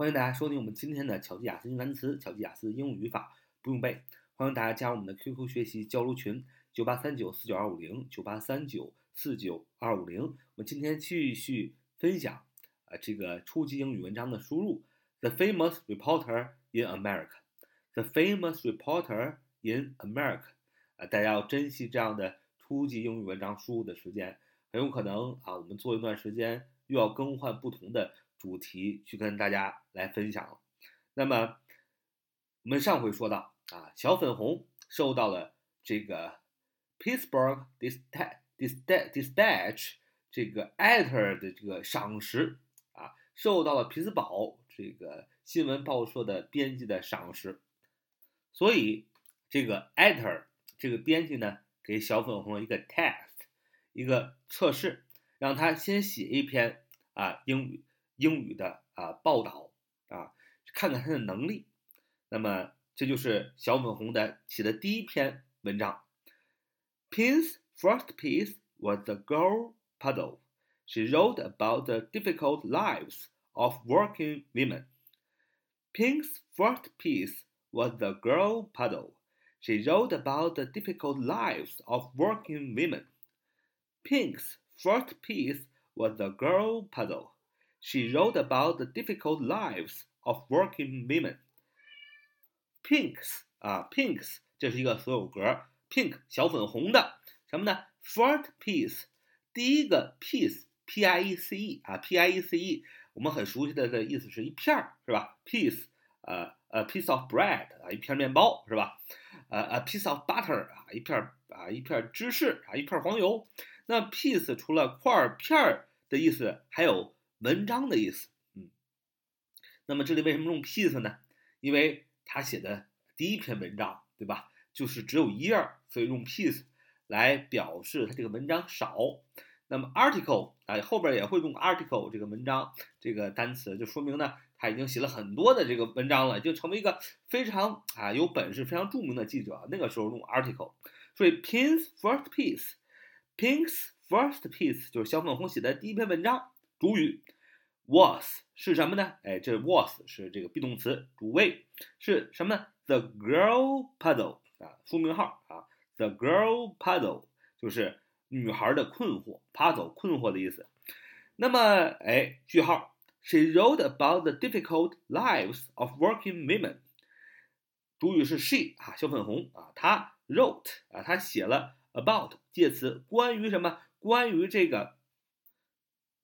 欢迎大家收听我们今天的巧记雅思英语单词、巧记雅思英语语法不用背。欢迎大家加入我们的 QQ 学习交流群：九八三九四九二五零九八三九四九二五零。我们今天继续分享啊这个初级英语文章的输入。The famous reporter in America. The famous reporter in America. 啊，大家要珍惜这样的初级英语文章输入的时间，很有可能啊，我们做一段时间又要更换不同的。主题去跟大家来分享。那么我们上回说到啊，小粉红受到了这个 Pittsburgh Dispatch 这个 editor 的这个赏识啊，受到了匹兹堡这个新闻报社的编辑的赏识。所以这个 editor 这个编辑呢，给小粉红一个 test，一个测试，让他先写一篇啊英语。英语的啊报道啊，看看他的能力。那么这就是小粉红的写的第一篇文章。Pin's first piece was the girl puzzle. She wrote about the difficult lives of working women. Pink's first piece was the girl puzzle. She wrote about the difficult lives of working women. Pink's first piece was the girl puzzle. She wrote about the difficult lives of working women. Pinks 啊，Pinks 这是一个所有格，Pink 小粉红的什么呢？First piece 第一个 piece，P I E C E 啊，P I E C E 我们很熟悉的的意思是一片儿是吧？Piece 呃呃 piece of bread 啊一片面包是吧？呃 a piece of butter 啊一片啊一片芝士啊一片黄油。那 piece 除了块儿片儿的意思，还有 文章的意思，嗯，那么这里为什么用 piece 呢？因为他写的第一篇文章，对吧？就是只有一页，所以用 piece 来表示他这个文章少。那么 article 啊，后边也会用 article 这个文章这个单词，就说明呢，他已经写了很多的这个文章了，就成为一个非常啊有本事、非常著名的记者。那个时候用 article，所以 Pink's first piece，Pink's first piece 就是小粉红写的第一篇文章。主语 was 是什么呢？哎，这 was 是这个 be 动词，主谓是什么呢？The girl puzzle 啊，书名号啊，The girl puzzle 就是女孩的困惑，puzzle 困惑的意思。那么，哎，句号，She wrote about the difficult lives of working women。主语是 she 啊，小粉红啊，她 wrote 啊，她写了 about 介词，关于什么？关于这个。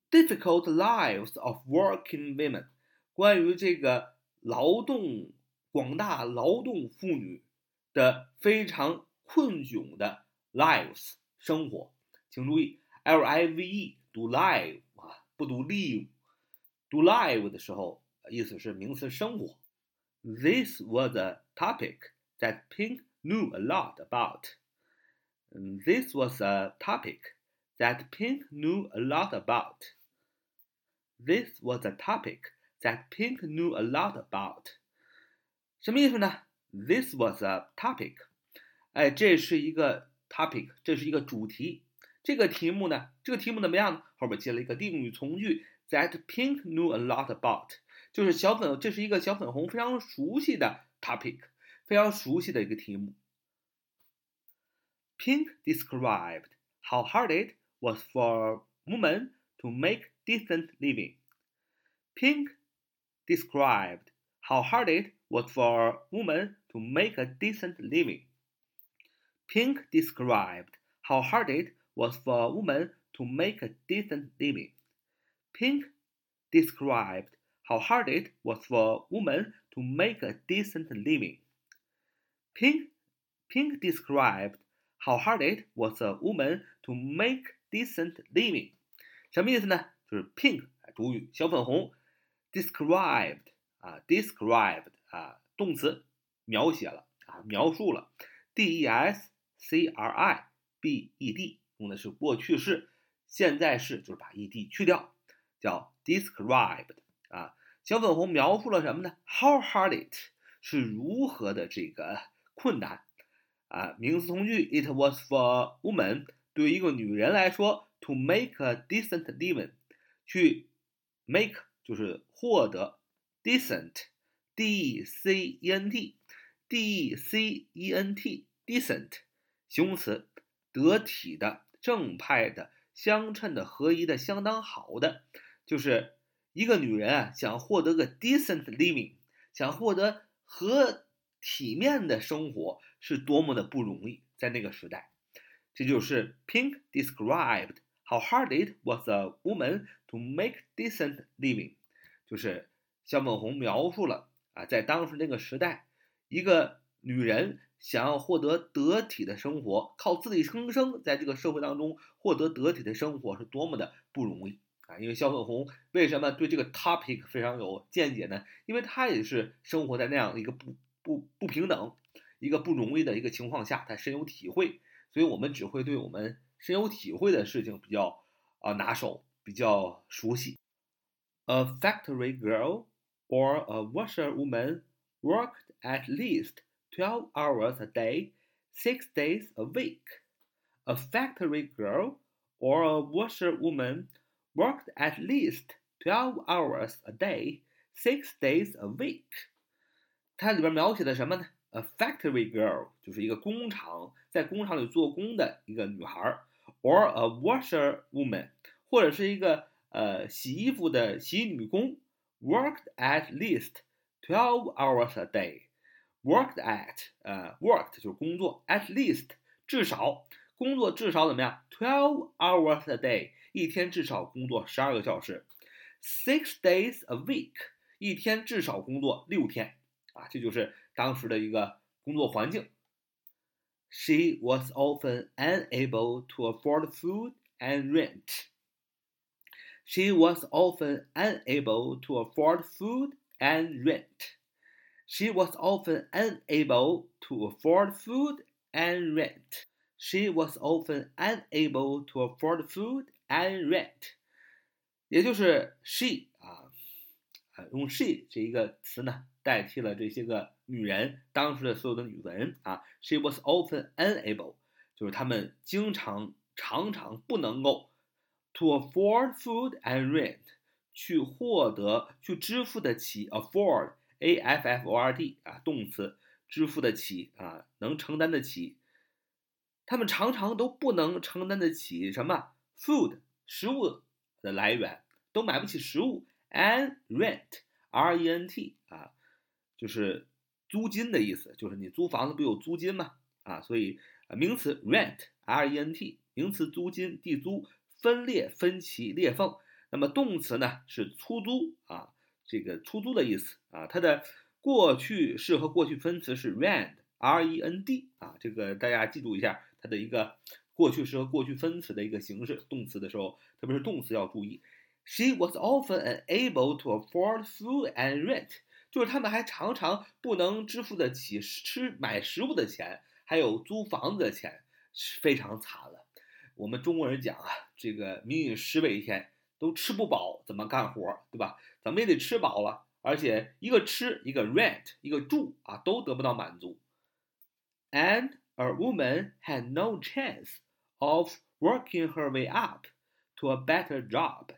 Difficult lives of working women，关于这个劳动广大劳动妇女的非常困窘的 lives 生活，请注意 l i v e 读 live 啊，不读 live，读 live 的时候意思是名词生活。This was a topic that Pink knew a lot about. This was a topic that Pink knew a lot about. This was a topic that Pink knew a lot about。什么意思呢？This was a topic。哎，这是一个 topic，这是一个主题。这个题目呢，这个题目怎么样呢？后边接了一个定语从句，that Pink knew a lot about，就是小粉，这是一个小粉红非常熟悉的 topic，非常熟悉的一个题目。Pink described how hard it was for women to make decent living. Pink described how hard it was for women to make a decent living. Pink described how hard it was for women to make a decent living. Pink described how hard it was for women to make a decent living. Pink, Pink described how hard it was for woman to make decent living. 什么意思呢？就是 pink 主语小粉红，described 啊，described 啊，动词描写了啊，描述了，d e s c r i b e d 用的是过去式，现在式就是把 e d 去掉，叫 described 啊，小粉红描述了什么呢？How hard it 是如何的这个困难啊，名词从句 it was for woman 对于一个女人来说。To make a decent living，去 make 就是获得 decent，d c e n t，d c e n t，decent，形容词，得体的、正派的、相称的、合宜的、相当好的，就是一个女人啊，想获得个 decent living，想获得和体面的生活，是多么的不容易，在那个时代。这就是 Pink described how hard it was a woman to make decent living，就是小粉红描述了啊，在当时那个时代，一个女人想要获得得体的生活，靠自力更生，在这个社会当中获得得体的生活是多么的不容易啊！因为小粉红为什么对这个 topic 非常有见解呢？因为她也是生活在那样一个不不不平等、一个不容易的一个情况下，她深有体会。所以我们只会对我们深有体会的事情比较啊拿手，比较熟悉。A factory girl or a washerwoman worked at least twelve hours a day, six days a week. A factory girl or a washerwoman worked at least twelve hours a day, six days a week. 它里边描写的什么呢 ？A factory girl 就是一个工厂，在工厂里做工的一个女孩，or a washer woman，或者是一个呃洗衣服的洗女工，worked at least twelve hours a day。worked at 呃 worked 就是工作，at least 至少工作至少怎么样？twelve hours a day 一天至少工作十二个小时，six days a week 一天至少工作六天啊，这就是。当时的一个工作环境。She was often unable to afford food and rent. She was often unable to afford food and rent. She was often unable to afford food and rent. She was often unable to afford food and rent. 也就是 she 啊，用 she 这一个词呢，代替了这些个 女人，当时的所有的女人啊，she was often unable，就是她们经常常常不能够 to afford food and rent，去获得去支付得起 afford a f f o r d 啊动词支付得起啊能承担得起，他们常常都不能承担得起什么 food 食物的来源，都买不起食物 and rent r e n t 啊。就是租金的意思，就是你租房子不有租金吗？啊，所以名词 rent，r e n t，名词租金、地租、分裂、分歧、裂缝。那么动词呢是出租啊，这个出租的意思啊，它的过去式和过去分词是 rent，r e n d 啊，这个大家记住一下它的一个过去式和过去分词的一个形式。动词的时候，特别是动词要注意。She was often unable to afford food and rent. 就是他们还常常不能支付得起吃买食物的钱，还有租房子的钱，是非常惨了。我们中国人讲啊，这个民以食为天，都吃不饱怎么干活，对吧？怎么也得吃饱了，而且一个吃，一个 rent，一个住啊，都得不到满足。And a woman had no chance of working her way up to a better job.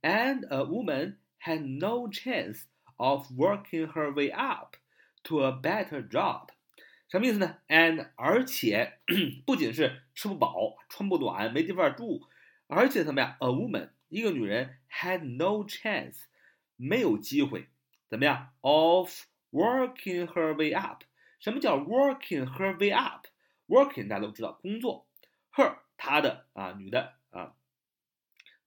And a woman had no chance. Of working her way up to a better job，什么意思呢？And 而且不仅是吃不饱、穿不暖、没地方住，而且怎么样？A woman 一个女人 had no chance 没有机会，怎么样？Of working her way up，什么叫 working her way up？Working 大家都知道工作，her 她的啊女的啊，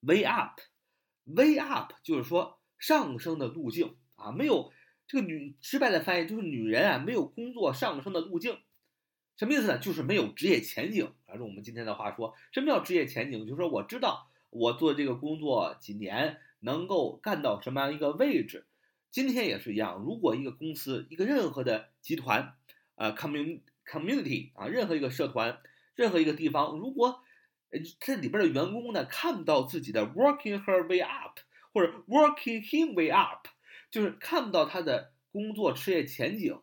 way up，way up 就是说上升的路径。 啊，没有这个女失败的翻译就是女人啊，没有工作上升的路径，什么意思呢？就是没有职业前景。按照我们今天的话说，什么叫职业前景？就是说我知道我做这个工作几年能够干到什么样一个位置。今天也是一样，如果一个公司、一个任何的集团，呃，commun community 啊，任何一个社团、任何一个地方，如果这里边的员工呢看不到自己的 working her way up 或者 working him way up。就是看不到他的工作事业前景，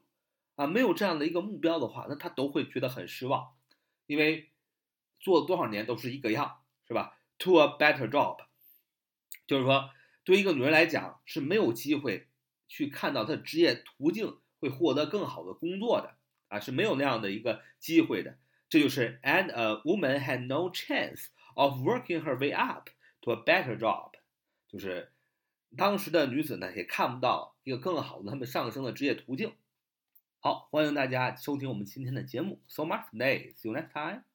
啊，没有这样的一个目标的话，那他都会觉得很失望，因为做多少年都是一个样，是吧？To a better job，就是说，对一个女人来讲是没有机会去看到她的职业途径会获得更好的工作的啊，是没有那样的一个机会的。这就是 and a woman had no chance of working her way up to a better job，就是当时的女子呢也看不到一个更好的他们上升的职业途径。好，欢迎大家收听我们今天的节目。So much today. See you next time.